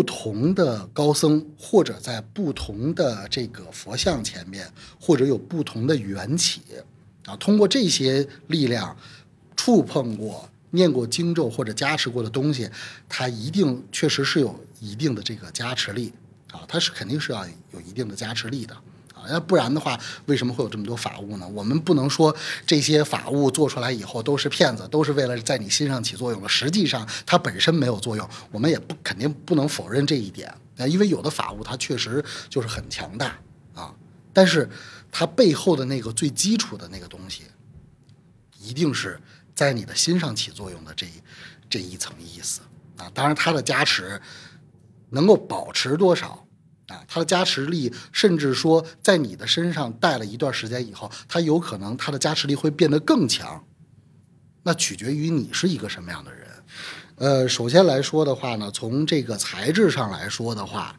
不同的高僧，或者在不同的这个佛像前面，或者有不同的缘起啊，通过这些力量触碰过、念过经咒或者加持过的东西，它一定确实是有一定的这个加持力啊，它是肯定是要有一定的加持力的。要不然的话，为什么会有这么多法物呢？我们不能说这些法物做出来以后都是骗子，都是为了在你心上起作用了。实际上它本身没有作用，我们也不肯定不能否认这一点啊。因为有的法物它确实就是很强大啊，但是它背后的那个最基础的那个东西，一定是在你的心上起作用的这一这一层意思啊。当然，它的加持能够保持多少？啊，它的加持力，甚至说在你的身上戴了一段时间以后，它有可能它的加持力会变得更强。那取决于你是一个什么样的人。呃，首先来说的话呢，从这个材质上来说的话，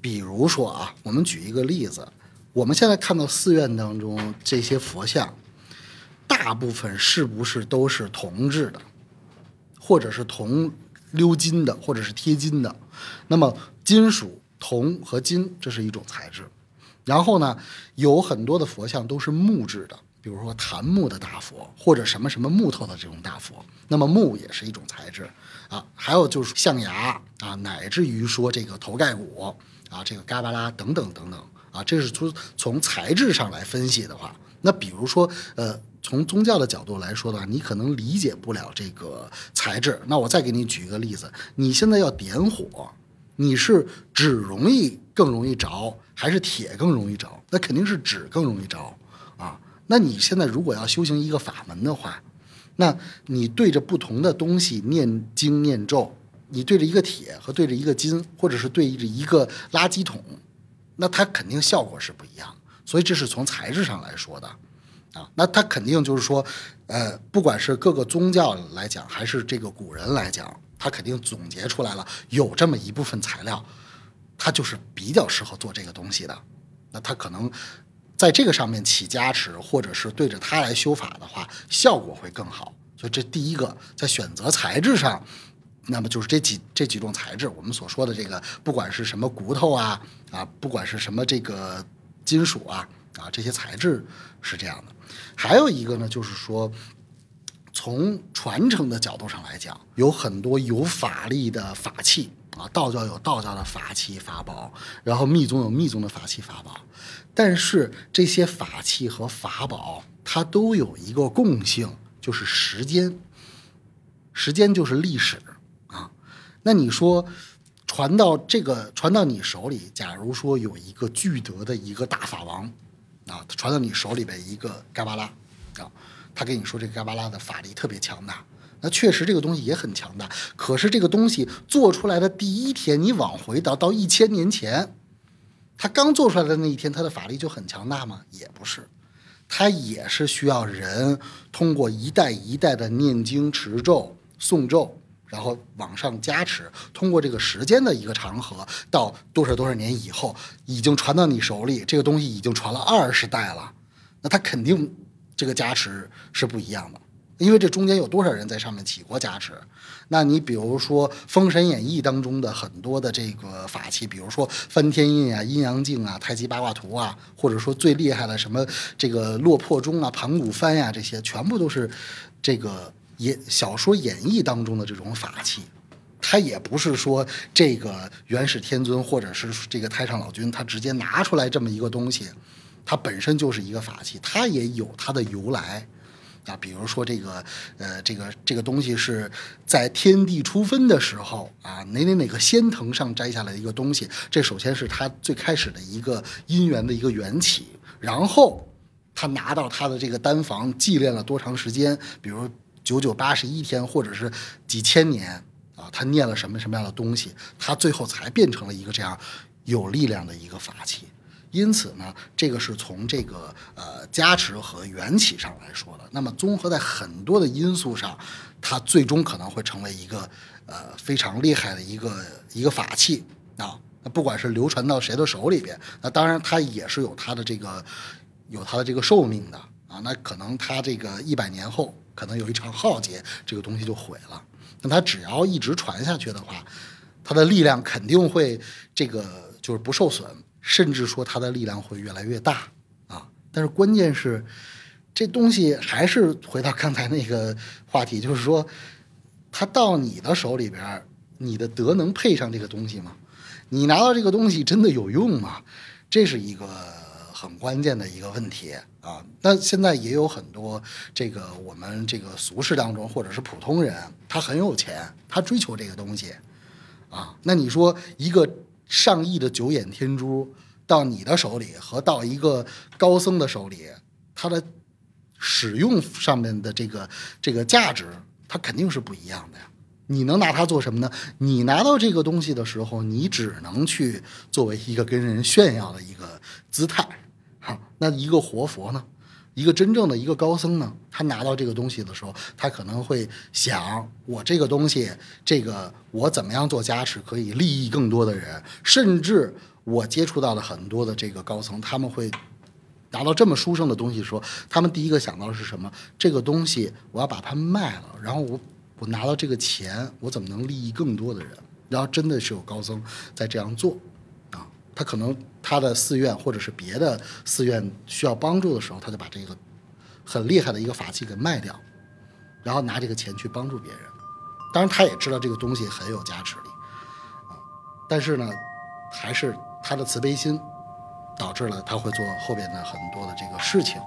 比如说啊，我们举一个例子，我们现在看到寺院当中这些佛像，大部分是不是都是铜制的，或者是铜鎏金的，或者是贴金的？那么金属。铜和金，这是一种材质。然后呢，有很多的佛像都是木质的，比如说檀木的大佛，或者什么什么木头的这种大佛。那么木也是一种材质啊。还有就是象牙啊，乃至于说这个头盖骨啊，这个嘎巴拉等等等等啊，这是从从材质上来分析的话，那比如说呃，从宗教的角度来说的话，你可能理解不了这个材质。那我再给你举一个例子，你现在要点火。你是纸容易更容易着，还是铁更容易着？那肯定是纸更容易着啊。那你现在如果要修行一个法门的话，那你对着不同的东西念经念咒，你对着一个铁和对着一个金，或者是对着一个垃圾桶，那它肯定效果是不一样。所以这是从材质上来说的啊。那它肯定就是说，呃，不管是各个宗教来讲，还是这个古人来讲。他肯定总结出来了，有这么一部分材料，它就是比较适合做这个东西的。那他可能在这个上面起加持，或者是对着它来修法的话，效果会更好。所以这第一个在选择材质上，那么就是这几这几种材质，我们所说的这个，不管是什么骨头啊啊，不管是什么这个金属啊啊，这些材质是这样的。还有一个呢，就是说。从传承的角度上来讲，有很多有法力的法器啊，道教有道教的法器法宝，然后密宗有密宗的法器法宝，但是这些法器和法宝它都有一个共性，就是时间。时间就是历史啊。那你说传到这个传到你手里，假如说有一个巨德的一个大法王啊，传到你手里边一个嘎巴拉啊。他跟你说这个嘎巴拉的法力特别强大，那确实这个东西也很强大。可是这个东西做出来的第一天，你往回倒到一千年前，他刚做出来的那一天，他的法力就很强大吗？也不是，他也是需要人通过一代一代的念经持咒诵咒，然后往上加持，通过这个时间的一个长河，到多少多少年以后，已经传到你手里，这个东西已经传了二十代了，那他肯定。这个加持是不一样的，因为这中间有多少人在上面起过加持？那你比如说《封神演义》当中的很多的这个法器，比如说翻天印啊、阴阳镜啊、太极八卦图啊，或者说最厉害的什么这个落魄钟啊、盘古幡呀，这些全部都是这个演小说演义当中的这种法器。它也不是说这个元始天尊或者是这个太上老君他直接拿出来这么一个东西。它本身就是一个法器，它也有它的由来，啊，比如说这个，呃，这个这个东西是在天地初分的时候啊，哪哪哪个仙藤上摘下来的一个东西，这首先是他最开始的一个因缘的一个缘起，然后他拿到他的这个丹房祭炼了多长时间，比如九九八十一天，或者是几千年啊，他念了什么什么样的东西，他最后才变成了一个这样有力量的一个法器。因此呢，这个是从这个呃加持和缘起上来说的。那么综合在很多的因素上，它最终可能会成为一个呃非常厉害的一个一个法器啊。那不管是流传到谁的手里边，那当然它也是有它的这个有它的这个寿命的啊。那可能它这个一百年后，可能有一场浩劫，这个东西就毁了。那它只要一直传下去的话，它的力量肯定会这个就是不受损，甚至说它的力量会越来越大啊。但是关键是，这东西还是回到刚才那个话题，就是说，他到你的手里边，你的德能配上这个东西吗？你拿到这个东西真的有用吗？这是一个很关键的一个问题啊。那现在也有很多这个我们这个俗世当中，或者是普通人，他很有钱，他追求这个东西。啊，那你说一个上亿的九眼天珠到你的手里和到一个高僧的手里，它的使用上面的这个这个价值，它肯定是不一样的呀。你能拿它做什么呢？你拿到这个东西的时候，你只能去作为一个跟人炫耀的一个姿态。好，那一个活佛呢？一个真正的一个高僧呢，他拿到这个东西的时候，他可能会想：我这个东西，这个我怎么样做加持，可以利益更多的人。甚至我接触到的很多的这个高层，他们会拿到这么殊胜的东西，说他们第一个想到的是什么？这个东西我要把它卖了，然后我我拿到这个钱，我怎么能利益更多的人？然后真的是有高僧在这样做。他可能他的寺院或者是别的寺院需要帮助的时候，他就把这个很厉害的一个法器给卖掉，然后拿这个钱去帮助别人。当然，他也知道这个东西很有加持力啊，但是呢，还是他的慈悲心导致了他会做后边的很多的这个事情。